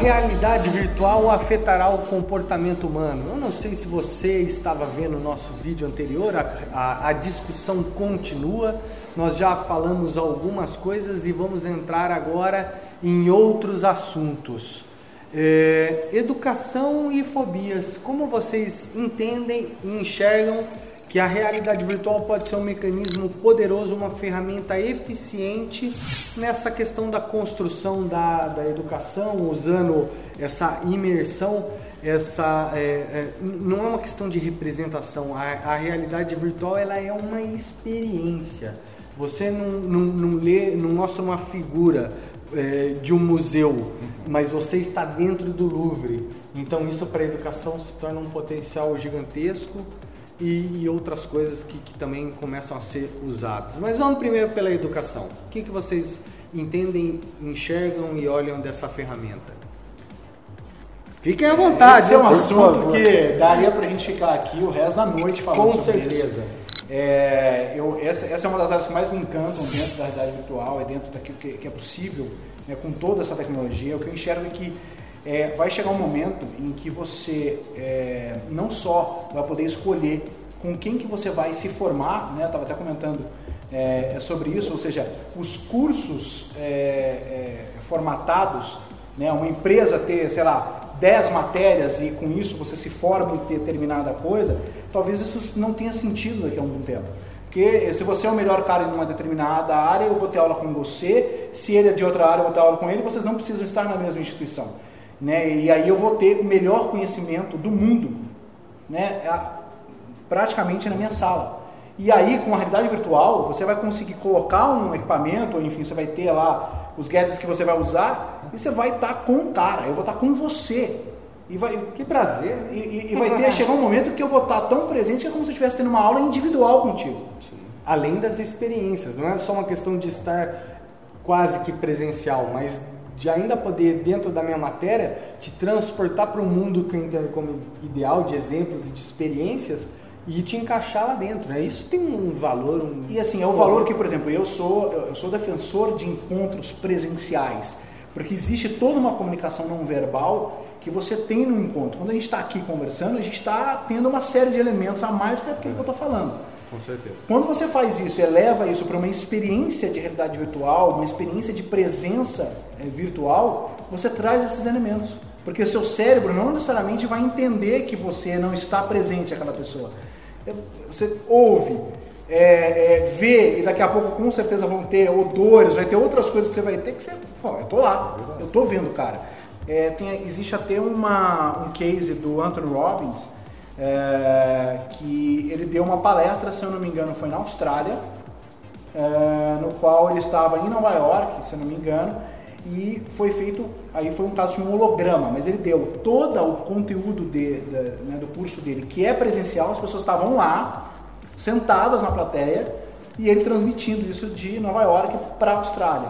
realidade virtual afetará o comportamento humano? Eu não sei se você estava vendo o nosso vídeo anterior, a, a, a discussão continua. Nós já falamos algumas coisas e vamos entrar agora em outros assuntos. É, educação e fobias. Como vocês entendem e enxergam que a realidade virtual pode ser um mecanismo poderoso, uma ferramenta eficiente nessa questão da construção da, da educação, usando essa imersão, essa é, é, não é uma questão de representação. A, a, realidade virtual ela é uma experiência. Você não, não, não lê, não mostra uma figura é, de um museu, mas você está dentro do Louvre. Então isso para a educação se torna um potencial gigantesco e, e outras coisas que, que, também começam a ser usadas. Mas vamos primeiro pela educação. O que, que vocês entendem, enxergam e olham dessa ferramenta? Fiquem à vontade. Esse é um assunto que daria para a gente ficar aqui o resto da noite falando Com certeza. É, eu, essa, essa, é uma das áreas que mais me encantam dentro da realidade virtual, é dentro daquilo que, que é possível né, com toda essa tecnologia. O que eu enxergo é que é, vai chegar um momento em que você é, não só vai poder escolher com quem que você vai se formar, né? Estava até comentando é, é, sobre isso, ou seja, os cursos é, é, formatados, né? Uma empresa ter, sei lá, 10 matérias e com isso você se forma em determinada coisa, talvez isso não tenha sentido daqui a algum tempo. Porque se você é o melhor cara em uma determinada área, eu vou ter aula com você, se ele é de outra área, eu vou ter aula com ele, vocês não precisam estar na mesma instituição né? E aí eu vou ter o melhor conhecimento do mundo, né? Praticamente na minha sala. E aí, com a realidade virtual, você vai conseguir colocar um equipamento, ou enfim, você vai ter lá os gadgets que você vai usar, e você vai estar com o cara, eu vou estar com você. E vai, que prazer. E, e, e vai ter, chegar um momento que eu vou estar tão presente que é como se eu estivesse tendo uma aula individual contigo. Além das experiências, não é só uma questão de estar quase que presencial, mas de ainda poder, dentro da minha matéria, te transportar para um mundo que eu entendo como ideal, de exemplos e de experiências, e te encaixar lá dentro. Né? Isso tem um valor. Um... E assim, é o valor que, por exemplo, eu sou, eu sou defensor de encontros presenciais, porque existe toda uma comunicação não verbal que você tem no encontro. Quando a gente está aqui conversando, a gente está tendo uma série de elementos a mais do que aquilo que eu estou falando. Com certeza. Quando você faz isso, eleva isso para uma experiência de realidade virtual, uma experiência de presença é, virtual, você traz esses elementos. Porque o seu cérebro não necessariamente vai entender que você não está presente aquela pessoa. Você ouve, é, é, vê, e daqui a pouco com certeza vão ter odores, vai ter outras coisas que você vai ter que você. Pô, eu tô lá, eu tô vendo, cara. É, tem, existe até uma, um case do Anthony Robbins deu uma palestra, se eu não me engano, foi na Austrália, é, no qual ele estava em Nova York, se eu não me engano, e foi feito, aí foi um caso de um holograma, mas ele deu todo o conteúdo de, de, né, do curso dele, que é presencial, as pessoas estavam lá, sentadas na plateia, e ele transmitindo isso de Nova York para a Austrália,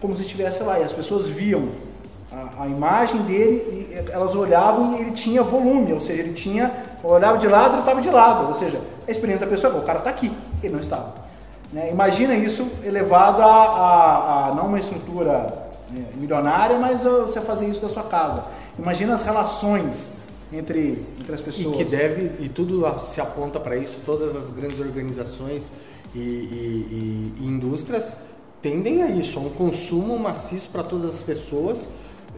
como se estivesse lá, e as pessoas viam a, a, imagem dele, e elas olhavam e ele tinha volume, ou seja, ele tinha, olhava de lado, ele estava de lado, ou seja, a experiência da pessoa, o cara está aqui, ele não estava. Né? Imagina isso elevado a, a, a não uma estrutura né, milionária, mas você fazer isso da sua casa. Imagina as relações entre, entre as pessoas. E que deve, e tudo se aponta para isso, todas as grandes organizações e, e, e indústrias tendem a isso, a um consumo maciço para todas as pessoas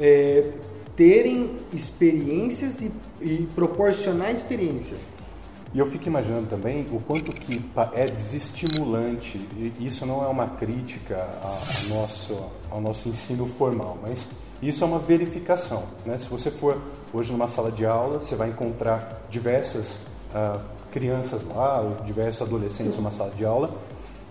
é, terem experiências e, e proporcionar experiências. E eu fico imaginando também o quanto que é desestimulante, e isso não é uma crítica ao nosso, ao nosso ensino formal, mas isso é uma verificação. Né? Se você for hoje numa sala de aula, você vai encontrar diversas uh, crianças lá, ou diversos adolescentes numa sala de aula,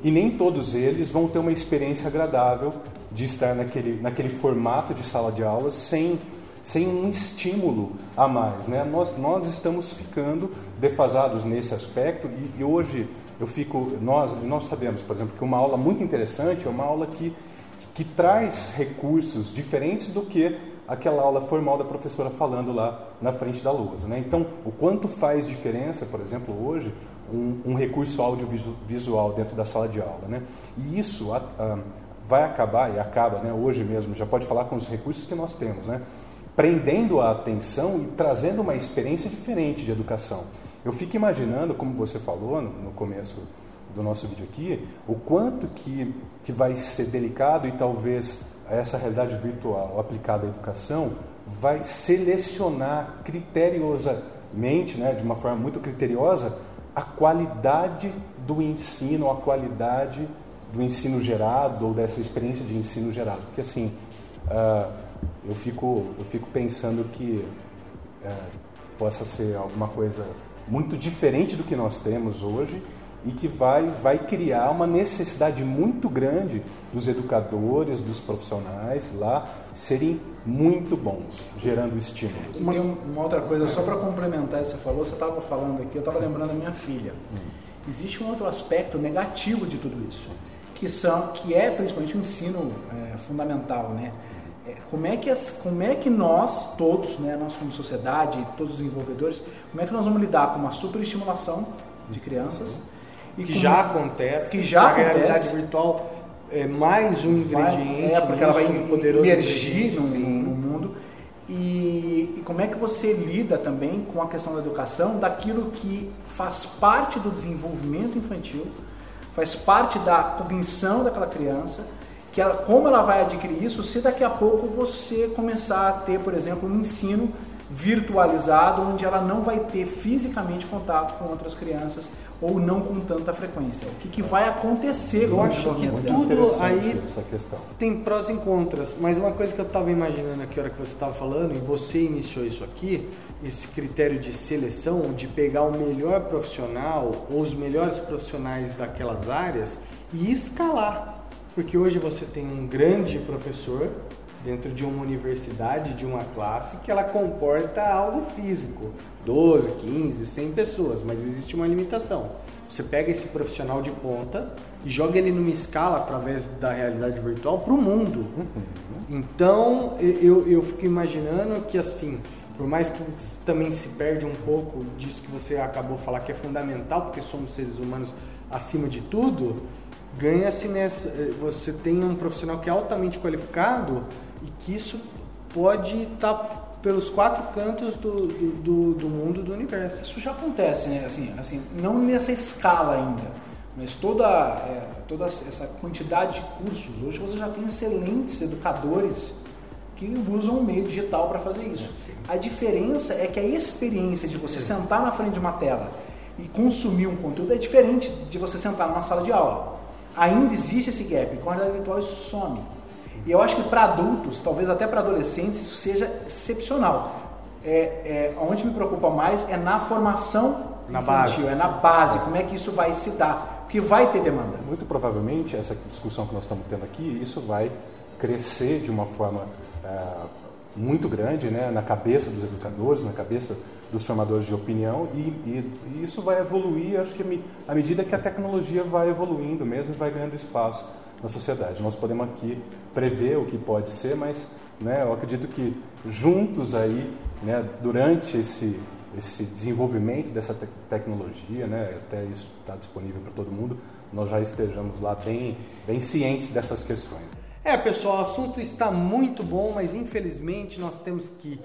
e nem todos eles vão ter uma experiência agradável de estar naquele, naquele formato de sala de aula sem, sem um estímulo a mais. Né? Nós, nós estamos ficando defasados nesse aspecto e, e hoje eu fico, nós, nós sabemos, por exemplo, que uma aula muito interessante é uma aula que, que traz recursos diferentes do que aquela aula formal da professora falando lá na frente da lousa. Né? Então, o quanto faz diferença, por exemplo, hoje, um, um recurso audiovisual dentro da sala de aula. Né? E isso a, a, vai acabar, e acaba né, hoje mesmo, já pode falar com os recursos que nós temos. Né? prendendo a atenção e trazendo uma experiência diferente de educação. Eu fico imaginando, como você falou no começo do nosso vídeo aqui, o quanto que, que vai ser delicado e talvez essa realidade virtual aplicada à educação vai selecionar criteriosamente, né, de uma forma muito criteriosa, a qualidade do ensino, a qualidade do ensino gerado ou dessa experiência de ensino gerado. Porque assim, uh, eu, fico, eu fico pensando que uh, possa ser alguma coisa muito diferente do que nós temos hoje e que vai, vai criar uma necessidade muito grande dos educadores, dos profissionais lá serem muito bons, gerando estímulos. Uma, uma outra coisa, só para complementar o que você falou, você estava falando aqui, eu estava lembrando da minha filha. Hum. Existe um outro aspecto negativo de tudo isso, que, são, que é principalmente o ensino é, fundamental, né? É, como é, que as, como é que nós todos, né, nós como sociedade, todos os desenvolvedores, como é que nós vamos lidar com uma superestimulação de crianças? E que já acontece, que já a acontece, realidade virtual é mais um ingrediente, vai, é porque ela vai emergir no, no, mundo. E, e como é que você lida também com a questão da educação, daquilo que faz parte do desenvolvimento infantil, faz parte da cognição daquela criança, que ela, como ela vai adquirir isso se daqui a pouco você começar a ter, por exemplo, um ensino virtualizado onde ela não vai ter fisicamente contato com outras crianças ou não com tanta frequência. O que, que vai acontecer Eu acho que tudo aí tem prós e contras, mas uma coisa que eu estava imaginando aqui, a hora que você estava falando, e você iniciou isso aqui, esse critério de seleção, de pegar o melhor profissional ou os melhores profissionais daquelas áreas e escalar. Porque hoje você tem um grande professor dentro de uma universidade, de uma classe, que ela comporta algo físico, 12, 15, 100 pessoas, mas existe uma limitação. Você pega esse profissional de ponta e joga ele numa escala através da realidade virtual para o mundo. Uhum. Então eu, eu fico imaginando que assim, por mais que também se perde um pouco disso que você acabou de falar que é fundamental, porque somos seres humanos acima de tudo, ganha-se nessa. Eh, você tem um profissional que é altamente qualificado e que isso pode estar tá pelos quatro cantos do, do, do, mundo, do universo. Isso já acontece, né? Assim, assim, não nessa escala ainda, mas toda, é, toda essa quantidade de cursos. Hoje você já tem excelentes educadores que usam o meio digital para fazer isso. A diferença é que a experiência de você sentar na frente de uma tela e consumir um conteúdo é diferente de você sentar numa sala de aula. Ainda existe esse gap. Com a realidade virtual isso some. E eu acho que para adultos, talvez até para adolescentes, isso seja excepcional. É, é, onde me preocupa mais é na formação na infantil, base. é na base, como é que isso vai se dar, porque vai ter demanda. Muito provavelmente, essa discussão que nós estamos tendo aqui, isso vai crescer de uma forma é, muito grande né, na cabeça dos educadores, na cabeça dos formadores de opinião, e, e, e isso vai evoluir, acho que à medida que a tecnologia vai evoluindo mesmo e vai ganhando espaço na sociedade. Nós podemos aqui prever o que pode ser, mas né, eu acredito que juntos aí, né, durante esse, esse desenvolvimento dessa te tecnologia, né, até isso está disponível para todo mundo, nós já estejamos lá bem, bem cientes dessas questões. É, pessoal, o assunto está muito bom, mas infelizmente nós temos que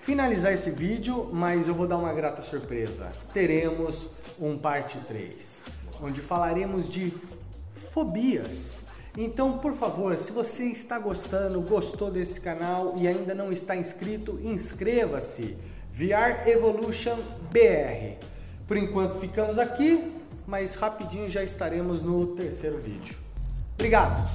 finalizar esse vídeo, mas eu vou dar uma grata surpresa. Teremos um parte 3, onde falaremos de fobias. Então, por favor, se você está gostando, gostou desse canal e ainda não está inscrito, inscreva-se. VR Evolution BR. Por enquanto ficamos aqui, mas rapidinho já estaremos no terceiro vídeo. Obrigado!